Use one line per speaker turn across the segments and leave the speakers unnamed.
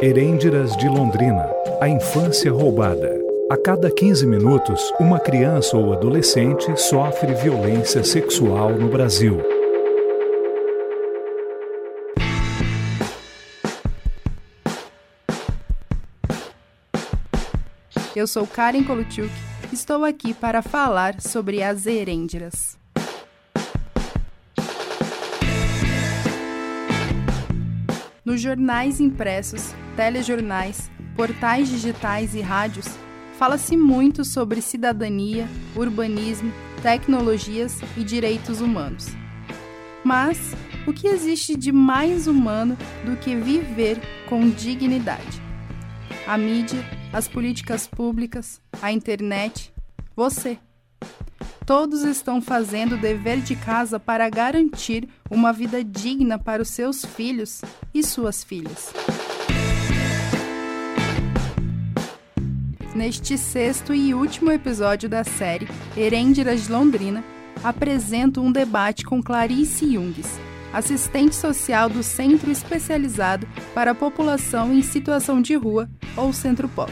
Herêndiras de Londrina A infância roubada. A cada 15 minutos, uma criança ou adolescente sofre violência sexual no Brasil.
Eu sou Karen Koluchuk, estou aqui para falar sobre as herêndiras. Nos jornais impressos, telejornais, portais digitais e rádios, fala-se muito sobre cidadania, urbanismo, tecnologias e direitos humanos. Mas o que existe de mais humano do que viver com dignidade? A mídia, as políticas públicas, a internet, você. Todos estão fazendo o dever de casa para garantir uma vida digna para os seus filhos e suas filhas. Neste sexto e último episódio da série Herêndiras de Londrina, apresento um debate com Clarice Jungs, assistente social do Centro Especializado para a População em Situação de Rua, ou Centro Pop.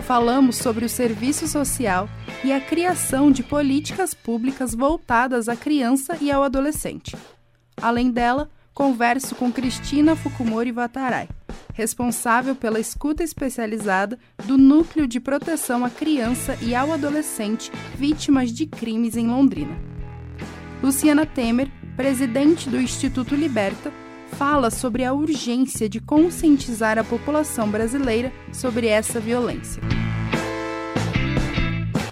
Falamos sobre o serviço social e a criação de políticas públicas voltadas à criança e ao adolescente. Além dela, converso com Cristina Fukumori Vatarai, responsável pela escuta especializada do Núcleo de Proteção à Criança e ao Adolescente Vítimas de Crimes em Londrina. Luciana Temer, presidente do Instituto Liberta, fala sobre a urgência de conscientizar a população brasileira sobre essa violência.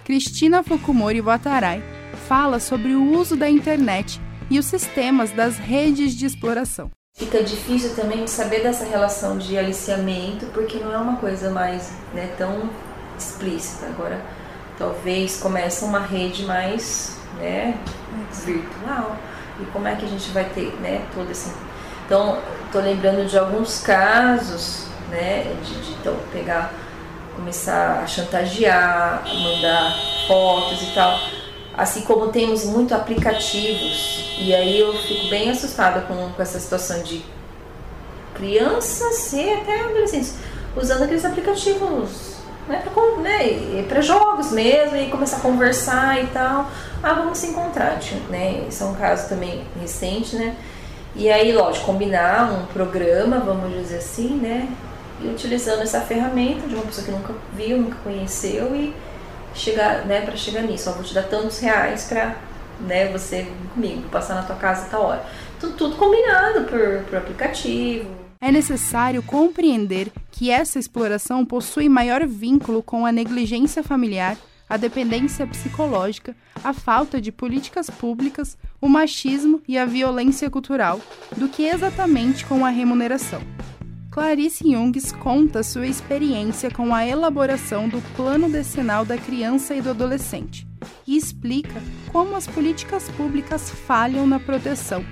Cristina Fukumori Watarai fala sobre o uso da internet e os sistemas das redes de exploração.
Fica difícil também saber dessa relação de aliciamento, porque não é uma coisa mais né, tão explícita. Agora, talvez comece uma rede mais né, virtual. E como é que a gente vai ter né, todo esse então, estou lembrando de alguns casos, né, de, de então, pegar, começar a chantagear, mandar fotos e tal. Assim como temos muito aplicativos, e aí eu fico bem assustada com, com essa situação de crianças e até adolescentes usando aqueles aplicativos né, para né, jogos mesmo e começar a conversar e tal. Ah, vamos se encontrar, né? Isso é um caso também recente, né? E aí, lógico, combinar um programa, vamos dizer assim, né? E utilizando essa ferramenta de uma pessoa que nunca viu, nunca conheceu e chegar, né, para chegar nisso. Ó, vou te dar tantos reais para, né, você comigo, passar na tua casa tal hora. Tudo, tudo combinado por, por aplicativo.
É necessário compreender que essa exploração possui maior vínculo com a negligência familiar a dependência psicológica, a falta de políticas públicas, o machismo e a violência cultural, do que exatamente com a remuneração. Clarice Jungs conta sua experiência com a elaboração do Plano Decenal da Criança e do Adolescente e explica como as políticas públicas falham na proteção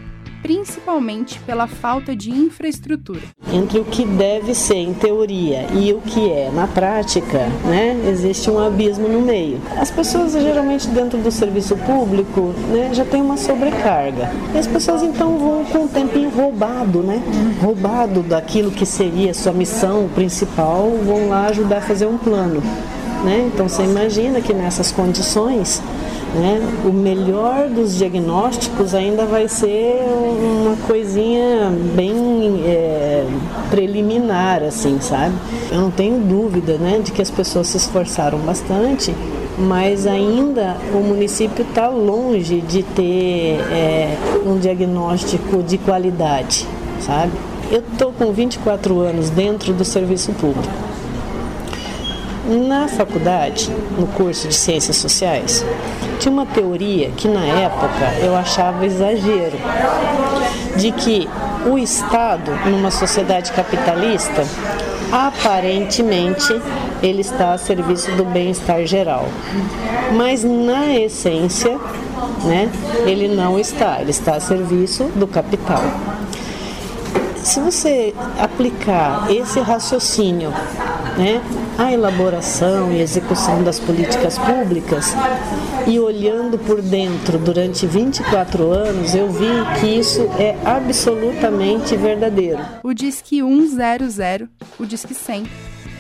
principalmente pela falta de infraestrutura.
Entre o que deve ser em teoria e o que é na prática, né, existe um abismo no meio. As pessoas geralmente dentro do serviço público, né, já tem uma sobrecarga. E as pessoas então vão com o tempinho roubado, né, roubado daquilo que seria sua missão principal, vão lá ajudar a fazer um plano. Né? Então você imagina que nessas condições né? O melhor dos diagnósticos ainda vai ser uma coisinha bem é, preliminar, assim, sabe? Eu não tenho dúvida né, de que as pessoas se esforçaram bastante, mas ainda o município está longe de ter é, um diagnóstico de qualidade, sabe? Eu estou com 24 anos dentro do serviço público. Na faculdade, no curso de Ciências Sociais, tinha uma teoria que na época eu achava exagero, de que o Estado, numa sociedade capitalista, aparentemente ele está a serviço do bem-estar geral. Mas na essência, né, ele não está, ele está a serviço do capital. Se você aplicar esse raciocínio né, à elaboração e execução das políticas públicas, e olhando por dentro durante 24 anos, eu vi que isso é absolutamente verdadeiro.
O Disque 100, o Disque 100,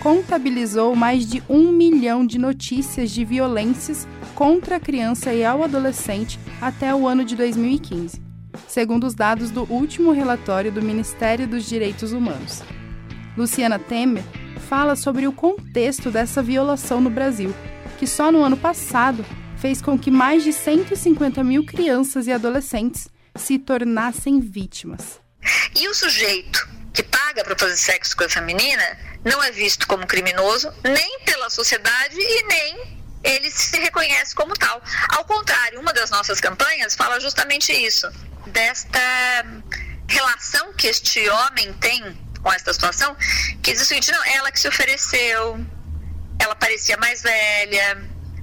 contabilizou mais de um milhão de notícias de violências contra a criança e ao adolescente até o ano de 2015, segundo os dados do último relatório do Ministério dos Direitos Humanos. Luciana Temer fala sobre o contexto dessa violação no Brasil, que só no ano passado fez com que mais de 150 mil crianças e adolescentes se tornassem vítimas.
E o sujeito que paga para fazer sexo com a menina não é visto como criminoso nem pela sociedade e nem ele se reconhece como tal. Ao contrário, uma das nossas campanhas fala justamente isso, desta relação que este homem tem com esta situação, que diz o seguinte, não, ela que se ofereceu, ela parecia mais velha,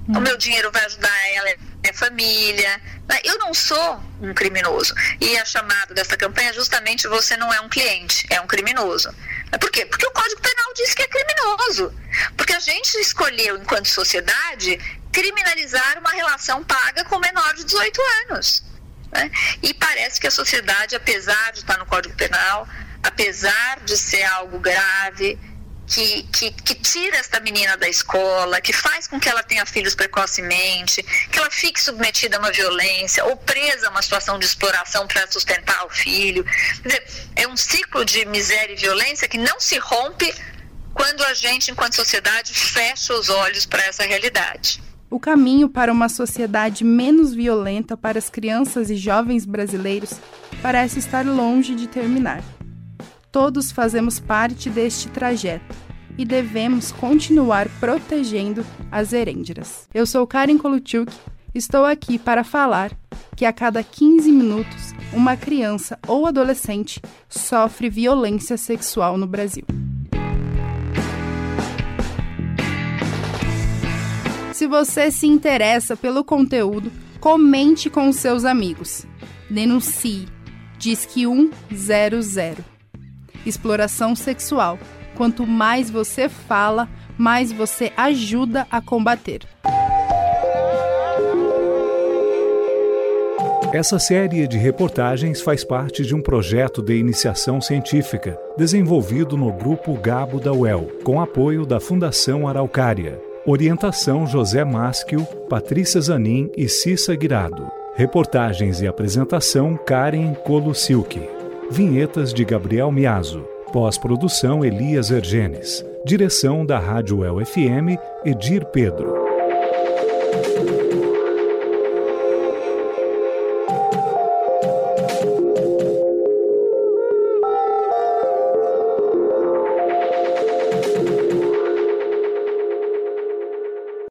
hum. o meu dinheiro vai ajudar ela minha família. Eu não sou um criminoso. E a chamada dessa campanha é justamente você não é um cliente, é um criminoso. Por quê? Porque o Código Penal diz que é criminoso. Porque a gente escolheu, enquanto sociedade, criminalizar uma relação paga com menor de 18 anos. Né? E parece que a sociedade, apesar de estar no Código Penal, apesar de ser algo grave, que, que, que, tira esta menina da escola, que faz com que ela tenha filhos precocemente, que ela fique submetida a uma violência ou presa a uma situação de exploração para sustentar o filho. Quer dizer, é um ciclo de miséria e violência que não se rompe quando a gente, enquanto sociedade, fecha os olhos para essa realidade.
O caminho para uma sociedade menos violenta para as crianças e jovens brasileiros parece estar longe de terminar. Todos fazemos parte deste trajeto e devemos continuar protegendo as erêndiras. Eu sou Karen Koluchuk, estou aqui para falar que a cada 15 minutos uma criança ou adolescente sofre violência sexual no Brasil. Se você se interessa pelo conteúdo, comente com seus amigos. Denuncie. Diz que 100 exploração sexual. Quanto mais você fala, mais você ajuda a combater.
Essa série de reportagens faz parte de um projeto de iniciação científica desenvolvido no Grupo Gabo da UEL, com apoio da Fundação Araucária. Orientação José Maschio, Patrícia Zanin e Cissa Guirado. Reportagens e apresentação Karen Kolusilki. Vinhetas de Gabriel Miazo. Pós-produção Elias Ergenes. Direção da Rádio El FM, Edir Pedro.